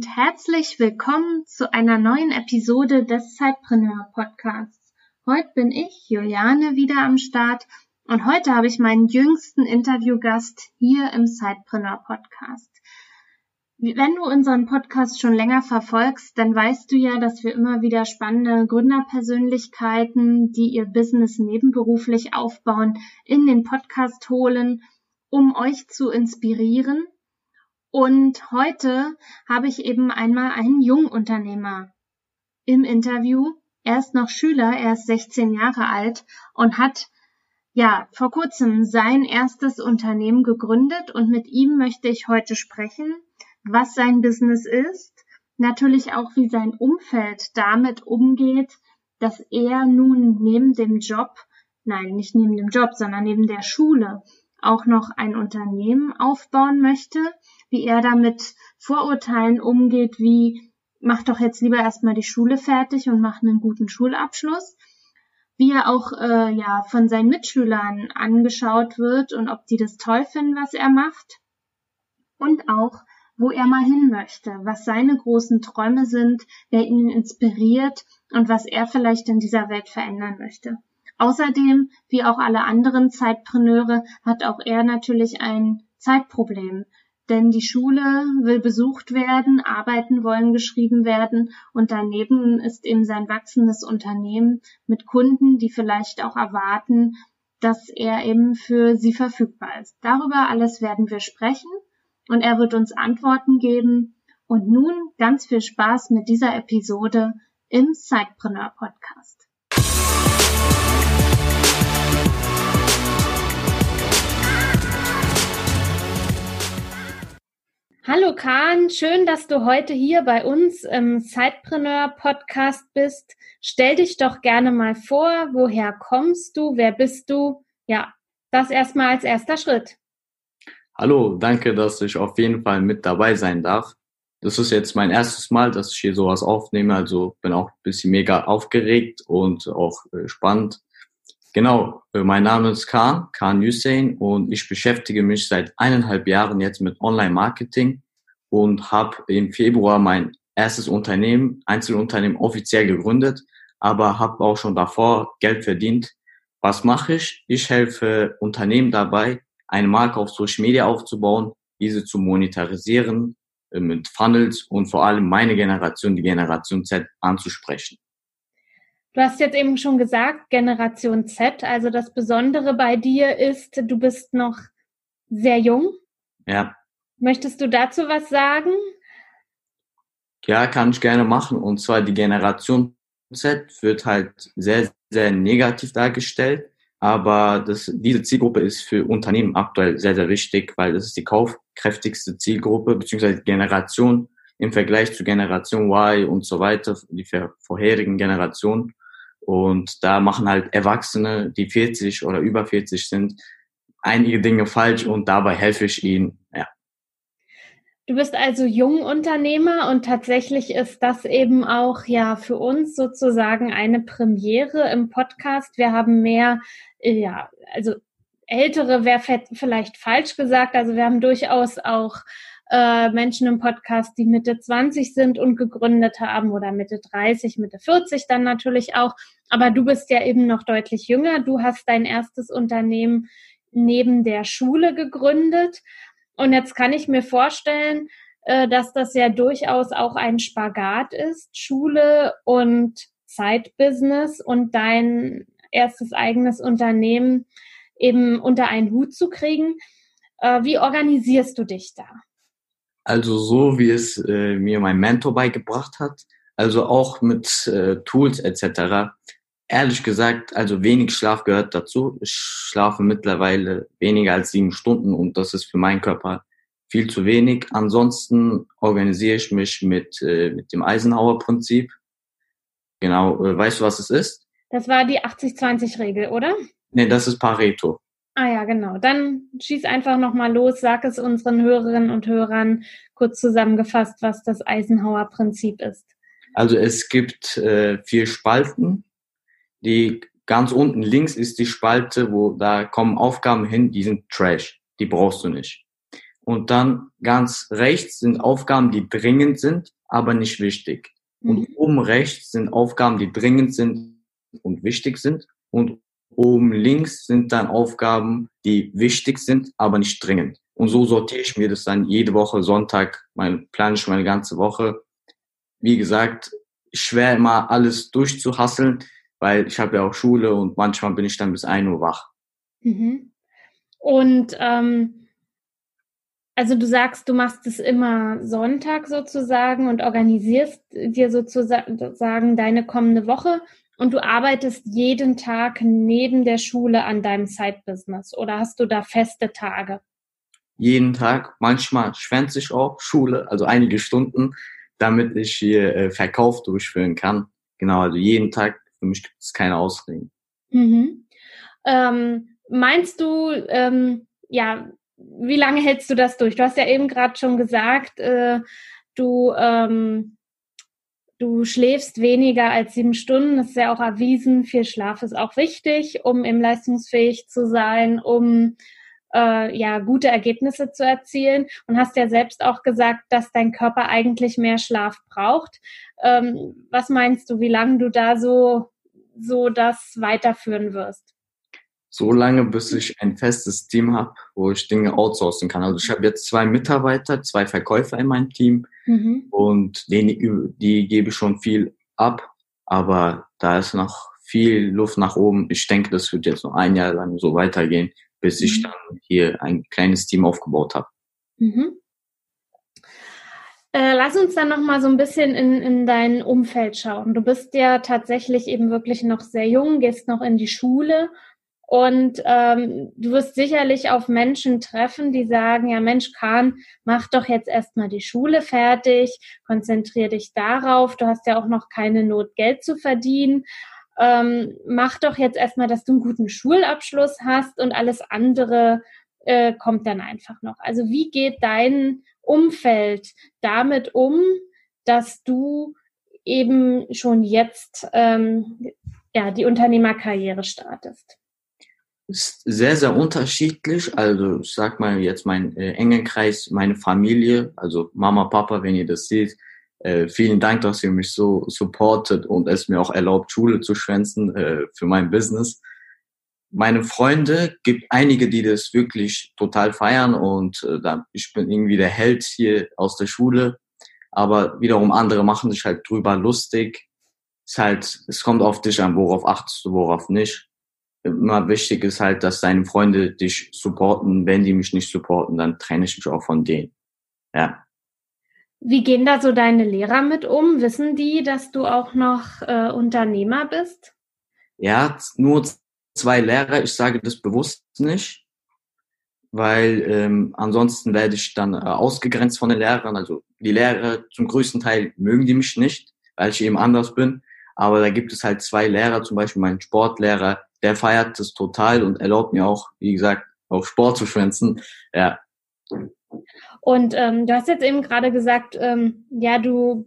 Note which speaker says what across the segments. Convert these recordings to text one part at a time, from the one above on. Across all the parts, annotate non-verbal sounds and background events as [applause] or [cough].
Speaker 1: Und herzlich willkommen zu einer neuen Episode des Zeitpreneur Podcasts. Heute bin ich, Juliane, wieder am Start und heute habe ich meinen jüngsten Interviewgast hier im Zeitpreneur Podcast. Wenn du unseren Podcast schon länger verfolgst, dann weißt du ja, dass wir immer wieder spannende Gründerpersönlichkeiten, die ihr Business nebenberuflich aufbauen, in den Podcast holen, um euch zu inspirieren und heute habe ich eben einmal einen Jungunternehmer im Interview. Er ist noch Schüler, er ist 16 Jahre alt und hat ja vor kurzem sein erstes Unternehmen gegründet. Und mit ihm möchte ich heute sprechen, was sein Business ist, natürlich auch wie sein Umfeld damit umgeht, dass er nun neben dem Job, nein, nicht neben dem Job, sondern neben der Schule auch noch ein Unternehmen aufbauen möchte wie er damit Vorurteilen umgeht, wie mach doch jetzt lieber erstmal die Schule fertig und mach einen guten Schulabschluss. Wie er auch äh, ja von seinen Mitschülern angeschaut wird und ob die das toll finden, was er macht. Und auch, wo er mal hin möchte, was seine großen Träume sind, wer ihn inspiriert und was er vielleicht in dieser Welt verändern möchte. Außerdem, wie auch alle anderen Zeitpreneure, hat auch er natürlich ein Zeitproblem denn die Schule will besucht werden, Arbeiten wollen geschrieben werden und daneben ist eben sein wachsendes Unternehmen mit Kunden, die vielleicht auch erwarten, dass er eben für sie verfügbar ist. Darüber alles werden wir sprechen und er wird uns Antworten geben. Und nun ganz viel Spaß mit dieser Episode im Sidepreneur Podcast. Hallo Kahn, schön, dass du heute hier bei uns im Sidepreneur Podcast bist. Stell dich doch gerne mal vor, woher kommst du, wer bist du? Ja, das erstmal als erster Schritt.
Speaker 2: Hallo, danke, dass ich auf jeden Fall mit dabei sein darf. Das ist jetzt mein erstes Mal, dass ich hier sowas aufnehme, also bin auch ein bisschen mega aufgeregt und auch äh, spannend. Genau, äh, mein Name ist Khan, Khan Hussein und ich beschäftige mich seit eineinhalb Jahren jetzt mit Online-Marketing und habe im Februar mein erstes Unternehmen, Einzelunternehmen offiziell gegründet, aber habe auch schon davor Geld verdient. Was mache ich? Ich helfe Unternehmen dabei, eine Marke auf Social Media aufzubauen, diese zu monetarisieren, äh, mit Funnels und vor allem meine Generation, die Generation Z, anzusprechen.
Speaker 1: Du hast jetzt eben schon gesagt, Generation Z. Also das Besondere bei dir ist, du bist noch sehr jung.
Speaker 2: Ja.
Speaker 1: Möchtest du dazu was sagen?
Speaker 2: Ja, kann ich gerne machen. Und zwar die Generation Z wird halt sehr, sehr negativ dargestellt. Aber das, diese Zielgruppe ist für Unternehmen aktuell sehr, sehr wichtig, weil das ist die kaufkräftigste Zielgruppe beziehungsweise Generation im Vergleich zu Generation Y und so weiter, die vorherigen Generationen. Und da machen halt Erwachsene, die 40 oder über 40 sind, einige Dinge falsch und dabei helfe ich ihnen. Ja.
Speaker 1: Du bist also Jungunternehmer und tatsächlich ist das eben auch ja für uns sozusagen eine Premiere im Podcast. Wir haben mehr, ja, also ältere wäre vielleicht falsch gesagt. Also wir haben durchaus auch äh, Menschen im Podcast, die Mitte 20 sind und gegründet haben oder Mitte 30, Mitte 40 dann natürlich auch. Aber du bist ja eben noch deutlich jünger. Du hast dein erstes Unternehmen neben der Schule gegründet. Und jetzt kann ich mir vorstellen, äh, dass das ja durchaus auch ein Spagat ist, Schule und Zeitbusiness und dein erstes eigenes Unternehmen eben unter einen Hut zu kriegen. Äh, wie organisierst du dich da?
Speaker 2: Also so, wie es äh, mir mein Mentor beigebracht hat, also auch mit äh, Tools etc. Ehrlich gesagt, also wenig Schlaf gehört dazu. Ich schlafe mittlerweile weniger als sieben Stunden und das ist für meinen Körper viel zu wenig. Ansonsten organisiere ich mich mit, äh, mit dem Eisenhower-Prinzip. Genau, äh, weißt du, was es ist?
Speaker 1: Das war die 80-20-Regel, oder?
Speaker 2: Nee, das ist Pareto.
Speaker 1: Ah ja, genau. Dann schieß einfach nochmal los, sag es unseren Hörerinnen und Hörern kurz zusammengefasst, was das Eisenhower-Prinzip ist.
Speaker 2: Also es gibt äh, vier Spalten. Die ganz unten links ist die Spalte, wo da kommen Aufgaben hin, die sind Trash. Die brauchst du nicht. Und dann ganz rechts sind Aufgaben, die dringend sind, aber nicht wichtig. Und mhm. oben rechts sind Aufgaben, die dringend sind und wichtig sind. Und oben links sind dann Aufgaben, die wichtig sind, aber nicht dringend. Und so sortiere ich mir das dann jede Woche Sonntag, mein, plane ich meine ganze Woche. Wie gesagt, schwer immer alles durchzuhasseln, weil ich habe ja auch Schule und manchmal bin ich dann bis ein Uhr wach.
Speaker 1: Mhm. Und ähm, also du sagst, du machst es immer Sonntag sozusagen und organisierst dir sozusagen deine kommende Woche und du arbeitest jeden Tag neben der Schule an deinem Side-Business oder hast du da feste Tage?
Speaker 2: Jeden Tag, manchmal schwänze ich auch Schule, also einige Stunden, damit ich hier äh, Verkauf durchführen kann. Genau, also jeden Tag, für mich gibt es keine Ausreden.
Speaker 1: Mhm. Ähm, meinst du, ähm, ja, wie lange hältst du das durch? Du hast ja eben gerade schon gesagt, äh, du ähm, Du schläfst weniger als sieben Stunden. Das ist ja auch erwiesen. Viel Schlaf ist auch wichtig, um eben leistungsfähig zu sein, um äh, ja gute Ergebnisse zu erzielen. Und hast ja selbst auch gesagt, dass dein Körper eigentlich mehr Schlaf braucht. Ähm, was meinst du, wie lange du da so so das weiterführen wirst?
Speaker 2: So lange, bis ich ein festes Team habe, wo ich Dinge outsourcen kann. Also ich habe jetzt zwei Mitarbeiter, zwei Verkäufer in meinem Team mhm. und denen, die gebe ich schon viel ab, aber da ist noch viel Luft nach oben. Ich denke, das wird jetzt noch ein Jahr lang so weitergehen, bis ich mhm. dann hier ein kleines Team aufgebaut habe. Mhm.
Speaker 1: Äh, lass uns dann noch mal so ein bisschen in, in dein Umfeld schauen. Du bist ja tatsächlich eben wirklich noch sehr jung, gehst noch in die Schule und ähm, du wirst sicherlich auf Menschen treffen, die sagen, ja Mensch, Kahn, mach doch jetzt erstmal die Schule fertig, konzentrier dich darauf, du hast ja auch noch keine Not, Geld zu verdienen. Ähm, mach doch jetzt erstmal, dass du einen guten Schulabschluss hast und alles andere äh, kommt dann einfach noch. Also wie geht dein Umfeld damit um, dass du eben schon jetzt ähm, ja, die Unternehmerkarriere startest?
Speaker 2: Ist sehr, sehr unterschiedlich. Also ich sag mal jetzt mein äh, engen Kreis, meine Familie, also Mama, Papa, wenn ihr das seht, äh, vielen Dank, dass ihr mich so supportet und es mir auch erlaubt, Schule zu schwänzen äh, für mein Business. Meine Freunde, gibt einige, die das wirklich total feiern und äh, da, ich bin irgendwie der Held hier aus der Schule. Aber wiederum andere machen sich halt drüber lustig. Es halt, es kommt auf dich an, worauf achtest du, worauf nicht immer wichtig ist halt, dass deine Freunde dich supporten. Wenn die mich nicht supporten, dann trenne ich mich auch von denen. Ja.
Speaker 1: Wie gehen da so deine Lehrer mit um? Wissen die, dass du auch noch äh, Unternehmer bist?
Speaker 2: Ja, nur zwei Lehrer. Ich sage das bewusst nicht, weil ähm, ansonsten werde ich dann äh, ausgegrenzt von den Lehrern. Also die Lehrer zum größten Teil mögen die mich nicht, weil ich eben anders bin. Aber da gibt es halt zwei Lehrer, zum Beispiel mein Sportlehrer, der feiert es total und erlaubt mir auch, wie gesagt, auch Sport zu schwänzen. Ja.
Speaker 1: Und ähm, du hast jetzt eben gerade gesagt, ähm, ja, du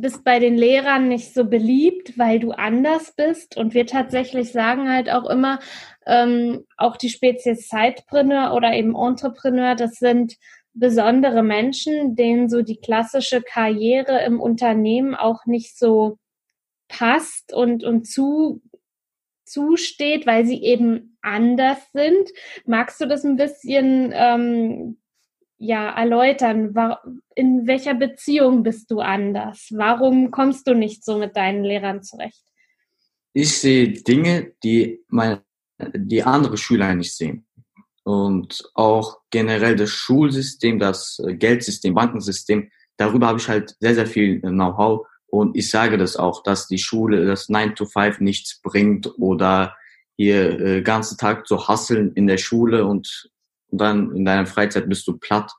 Speaker 1: bist bei den Lehrern nicht so beliebt, weil du anders bist. Und wir tatsächlich sagen halt auch immer, ähm, auch die Spezies Sidepreneur oder eben Entrepreneur, das sind besondere Menschen, denen so die klassische Karriere im Unternehmen auch nicht so passt und, und zu zusteht, weil sie eben anders sind. Magst du das ein bisschen ähm, ja erläutern? In welcher Beziehung bist du anders? Warum kommst du nicht so mit deinen Lehrern zurecht?
Speaker 2: Ich sehe Dinge, die meine, die andere Schüler nicht sehen. Und auch generell das Schulsystem, das Geldsystem, Bankensystem, darüber habe ich halt sehr, sehr viel Know-how und ich sage das auch, dass die Schule, das 9 to 5 nichts bringt oder hier äh, ganzen Tag zu hasseln in der Schule und, und dann in deiner Freizeit bist du platt.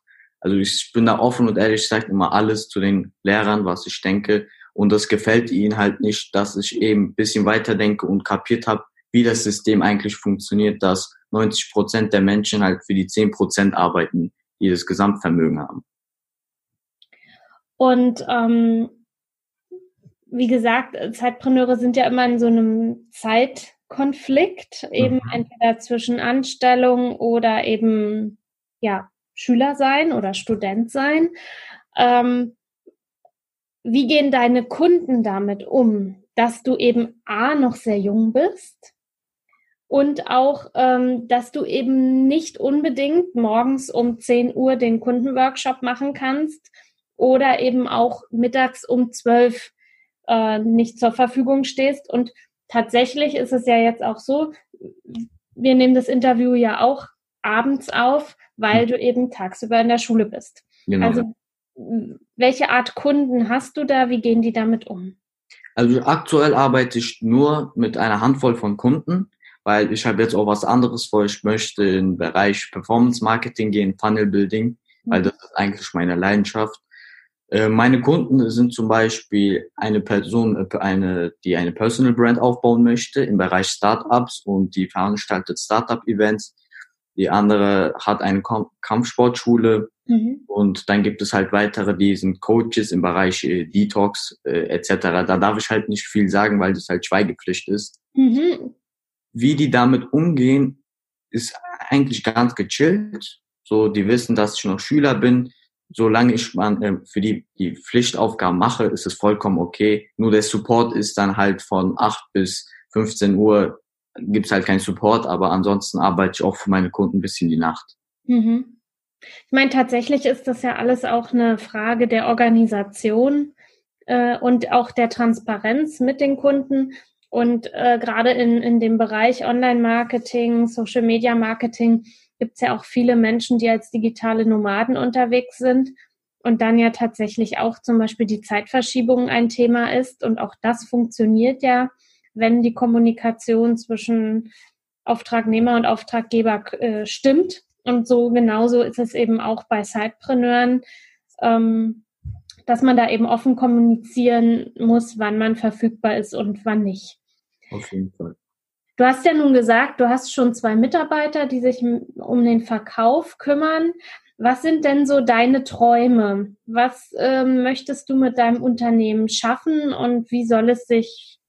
Speaker 2: Also ich bin da offen und ehrlich, ich sage immer alles zu den Lehrern, was ich denke. Und das gefällt ihnen halt nicht, dass ich eben ein bisschen weiterdenke und kapiert habe, wie das System eigentlich funktioniert, dass 90 Prozent der Menschen halt für die 10 Prozent arbeiten, die das Gesamtvermögen haben.
Speaker 1: Und ähm, wie gesagt, Zeitpreneure sind ja immer in so einem Zeitkonflikt, eben mhm. entweder zwischen Anstellung oder eben ja Schüler sein oder Student sein. Ähm, wie gehen deine Kunden damit um, dass du eben A noch sehr jung bist und auch, ähm, dass du eben nicht unbedingt morgens um 10 Uhr den Kundenworkshop machen kannst oder eben auch mittags um 12 äh, nicht zur Verfügung stehst. Und tatsächlich ist es ja jetzt auch so, wir nehmen das Interview ja auch abends auf, weil du eben tagsüber in der Schule bist. Genau. Also welche Art Kunden hast du da? Wie gehen die damit um?
Speaker 2: Also aktuell arbeite ich nur mit einer Handvoll von Kunden, weil ich habe jetzt auch was anderes vor. Ich möchte im Bereich Performance Marketing gehen, Funnel Building, weil mhm. das ist eigentlich meine Leidenschaft. Äh, meine Kunden sind zum Beispiel eine Person, äh, eine, die eine Personal Brand aufbauen möchte im Bereich Startups und die veranstaltet Startup-Events. Die andere hat eine Kampfsportschule mhm. und dann gibt es halt weitere, die sind Coaches im Bereich äh, Detox äh, etc. Da darf ich halt nicht viel sagen, weil das halt Schweigepflicht ist. Mhm. Wie die damit umgehen, ist eigentlich ganz gechillt. So, die wissen, dass ich noch Schüler bin. Solange ich man, äh, für die die Pflichtaufgaben mache, ist es vollkommen okay. Nur der Support ist dann halt von 8 bis 15 Uhr gibt's halt keinen Support, aber ansonsten arbeite ich auch für meine Kunden bis in die Nacht.
Speaker 1: Mhm. Ich meine, tatsächlich ist das ja alles auch eine Frage der Organisation äh, und auch der Transparenz mit den Kunden. Und äh, gerade in, in dem Bereich Online-Marketing, Social-Media-Marketing gibt es ja auch viele Menschen, die als digitale Nomaden unterwegs sind und dann ja tatsächlich auch zum Beispiel die Zeitverschiebung ein Thema ist. Und auch das funktioniert ja wenn die Kommunikation zwischen Auftragnehmer und Auftraggeber äh, stimmt. Und so genauso ist es eben auch bei Sidepreneuren, ähm, dass man da eben offen kommunizieren muss, wann man verfügbar ist und wann nicht.
Speaker 2: Auf jeden Fall.
Speaker 1: Du hast ja nun gesagt, du hast schon zwei Mitarbeiter, die sich um den Verkauf kümmern. Was sind denn so deine Träume? Was ähm, möchtest du mit deinem Unternehmen schaffen und wie soll es sich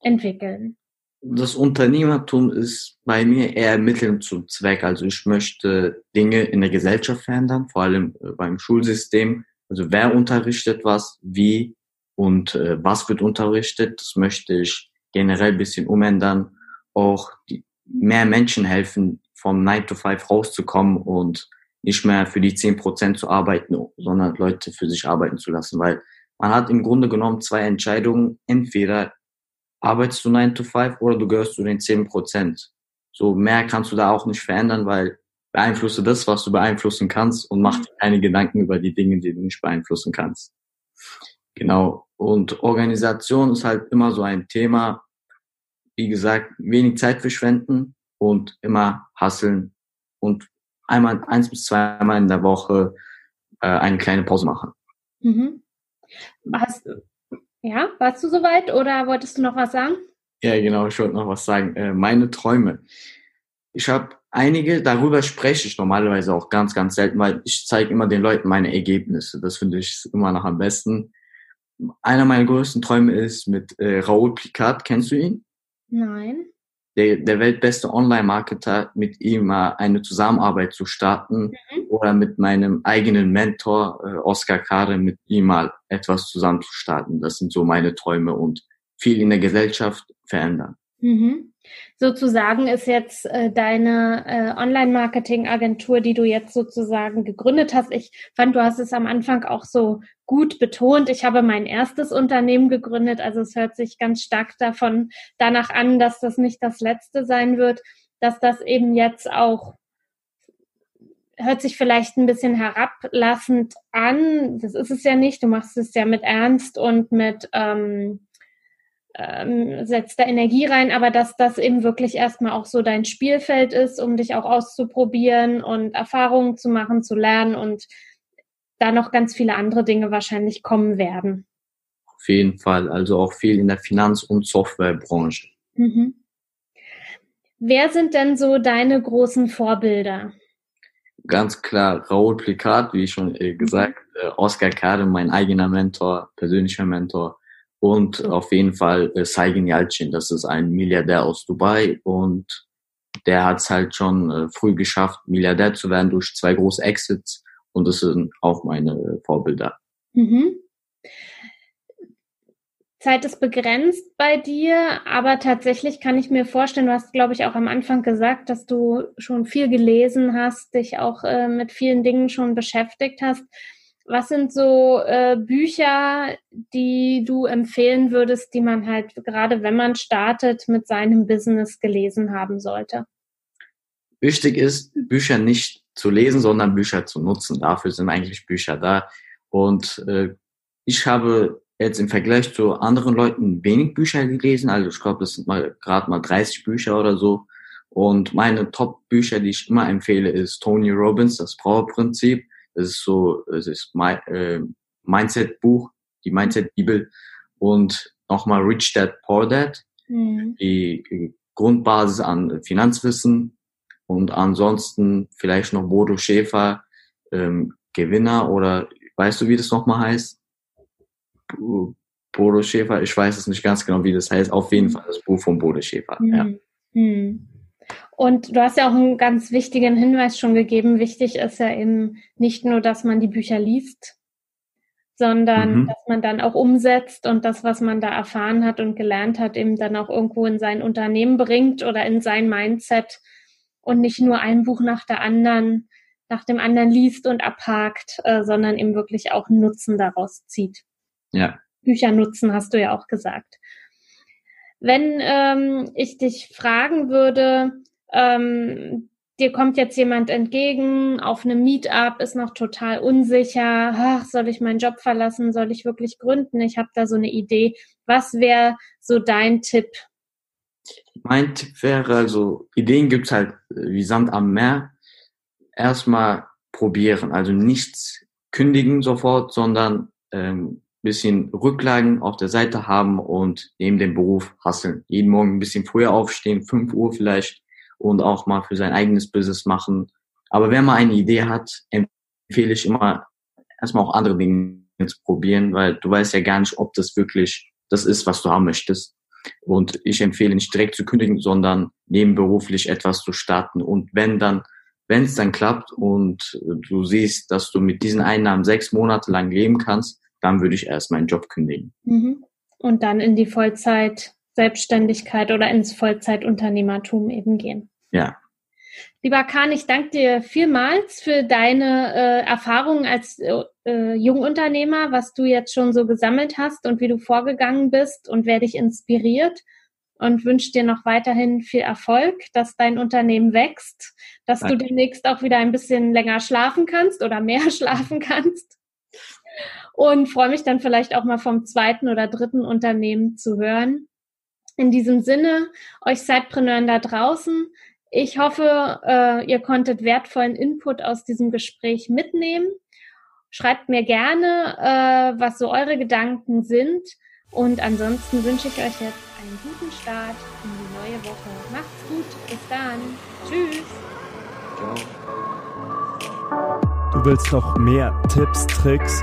Speaker 1: entwickeln?
Speaker 2: Das Unternehmertum ist bei mir eher Mittel zum Zweck. Also ich möchte Dinge in der Gesellschaft verändern, vor allem äh, beim Schulsystem. Also wer unterrichtet was, wie und äh, was wird unterrichtet, das möchte ich generell ein bisschen umändern. Auch die, mehr Menschen helfen, vom 9 to 5 rauszukommen und nicht mehr für die 10% zu arbeiten, sondern Leute für sich arbeiten zu lassen. Weil man hat im Grunde genommen zwei Entscheidungen. Entweder arbeitest du 9 to 5 oder du gehörst zu den 10 Prozent. So mehr kannst du da auch nicht verändern, weil beeinflusse das, was du beeinflussen kannst und mach dir keine Gedanken über die Dinge, die du nicht beeinflussen kannst. Genau. Und Organisation ist halt immer so ein Thema. Wie gesagt, wenig Zeit verschwenden und immer hasseln und einmal, eins bis zweimal in der Woche äh, eine kleine Pause machen.
Speaker 1: Mhm. Hast, ja, warst du soweit oder wolltest du noch was sagen?
Speaker 2: Ja, genau, ich wollte noch was sagen. Äh, meine Träume. Ich habe einige, darüber spreche ich normalerweise auch ganz, ganz selten, weil ich zeige immer den Leuten meine Ergebnisse. Das finde ich immer noch am besten. Einer meiner größten Träume ist mit äh, Raoul Plikat. Kennst du ihn?
Speaker 1: Nein
Speaker 2: der, der weltbeste Online-Marketer, mit ihm äh, eine Zusammenarbeit zu starten mhm. oder mit meinem eigenen Mentor äh, Oskar Kare mit ihm mal etwas zusammen zu starten. Das sind so meine Träume und viel in der Gesellschaft verändern.
Speaker 1: Mhm. Sozusagen ist jetzt äh, deine äh, Online-Marketing-Agentur, die du jetzt sozusagen gegründet hast. Ich fand, du hast es am Anfang auch so gut betont. Ich habe mein erstes Unternehmen gegründet. Also es hört sich ganz stark davon danach an, dass das nicht das letzte sein wird, dass das eben jetzt auch hört sich vielleicht ein bisschen herablassend an. Das ist es ja nicht. Du machst es ja mit Ernst und mit ähm, ähm, setzt da Energie rein, aber dass das eben wirklich erstmal auch so dein Spielfeld ist, um dich auch auszuprobieren und Erfahrungen zu machen, zu lernen und da noch ganz viele andere Dinge wahrscheinlich kommen werden.
Speaker 2: Auf jeden Fall. Also auch viel in der Finanz- und Softwarebranche. Mhm.
Speaker 1: Wer sind denn so deine großen Vorbilder?
Speaker 2: Ganz klar Raoul Plikat, wie schon äh, mhm. gesagt, äh, Oscar Kade, mein eigener Mentor, persönlicher Mentor. Und auf jeden Fall äh, Saigin Yalcin, das ist ein Milliardär aus Dubai und der hat es halt schon äh, früh geschafft, Milliardär zu werden durch zwei große Exits und das sind auch meine Vorbilder. Mhm.
Speaker 1: Zeit ist begrenzt bei dir, aber tatsächlich kann ich mir vorstellen, du hast, glaube ich, auch am Anfang gesagt, dass du schon viel gelesen hast, dich auch äh, mit vielen Dingen schon beschäftigt hast. Was sind so äh, Bücher, die du empfehlen würdest, die man halt gerade, wenn man startet, mit seinem Business gelesen haben sollte?
Speaker 2: Wichtig ist, Bücher nicht zu lesen, sondern Bücher zu nutzen. Dafür sind eigentlich Bücher da. Und äh, ich habe jetzt im Vergleich zu anderen Leuten wenig Bücher gelesen. Also ich glaube, das sind mal gerade mal 30 Bücher oder so. Und meine Top-Bücher, die ich immer empfehle, ist Tony Robbins, das Power-Prinzip. Das ist so, es ist mein, äh, Mindset-Buch, die Mindset-Bibel. Und nochmal Rich Dad, Poor Dad, mhm. die Grundbasis an Finanzwissen. Und ansonsten vielleicht noch Bodo Schäfer, ähm, Gewinner oder weißt du, wie das nochmal heißt? Bodo Schäfer, ich weiß es nicht ganz genau, wie das heißt. Auf jeden mhm. Fall das Buch von Bodo Schäfer. Mhm. Ja.
Speaker 1: Mhm. Und du hast ja auch einen ganz wichtigen Hinweis schon gegeben. Wichtig ist ja eben nicht nur, dass man die Bücher liest, sondern mhm. dass man dann auch umsetzt und das, was man da erfahren hat und gelernt hat, eben dann auch irgendwo in sein Unternehmen bringt oder in sein Mindset und nicht nur ein Buch nach der anderen, nach dem anderen liest und abhakt, äh, sondern eben wirklich auch Nutzen daraus zieht.
Speaker 2: Ja.
Speaker 1: Bücher nutzen, hast du ja auch gesagt. Wenn ähm, ich dich fragen würde, ähm, dir kommt jetzt jemand entgegen auf einem Meetup, ist noch total unsicher, ach, soll ich meinen Job verlassen, soll ich wirklich gründen? Ich habe da so eine Idee. Was wäre so dein Tipp?
Speaker 2: Mein Tipp wäre, also Ideen gibt's halt äh, wie Sand am Meer. Erstmal probieren, also nichts kündigen sofort, sondern ähm, bisschen Rücklagen auf der Seite haben und neben dem Beruf hasseln. Jeden Morgen ein bisschen früher aufstehen, 5 Uhr vielleicht und auch mal für sein eigenes Business machen. Aber wenn man eine Idee hat, empfehle ich immer erstmal auch andere Dinge zu probieren, weil du weißt ja gar nicht, ob das wirklich das ist, was du haben möchtest. Und ich empfehle nicht direkt zu kündigen, sondern nebenberuflich etwas zu starten. Und wenn dann, wenn es dann klappt und du siehst, dass du mit diesen Einnahmen sechs Monate lang leben kannst, dann würde ich erst meinen Job kündigen.
Speaker 1: Mhm. Und dann in die Vollzeit Selbstständigkeit oder ins Vollzeitunternehmertum eben gehen.
Speaker 2: Ja.
Speaker 1: Lieber Kahn, ich danke dir vielmals für deine äh, Erfahrungen als äh, Jungunternehmer, was du jetzt schon so gesammelt hast und wie du vorgegangen bist und wer dich inspiriert und wünsche dir noch weiterhin viel Erfolg, dass dein Unternehmen wächst, dass Danke. du demnächst auch wieder ein bisschen länger schlafen kannst oder mehr [laughs] schlafen kannst und freue mich dann vielleicht auch mal vom zweiten oder dritten Unternehmen zu hören. In diesem Sinne, euch Sidepreneuren da draußen, ich hoffe, äh, ihr konntet wertvollen Input aus diesem Gespräch mitnehmen. Schreibt mir gerne, äh, was so eure Gedanken sind. Und ansonsten wünsche ich euch jetzt einen guten Start in die neue Woche. Macht's gut. Bis dann. Tschüss.
Speaker 3: Ciao. Du willst noch mehr Tipps, Tricks?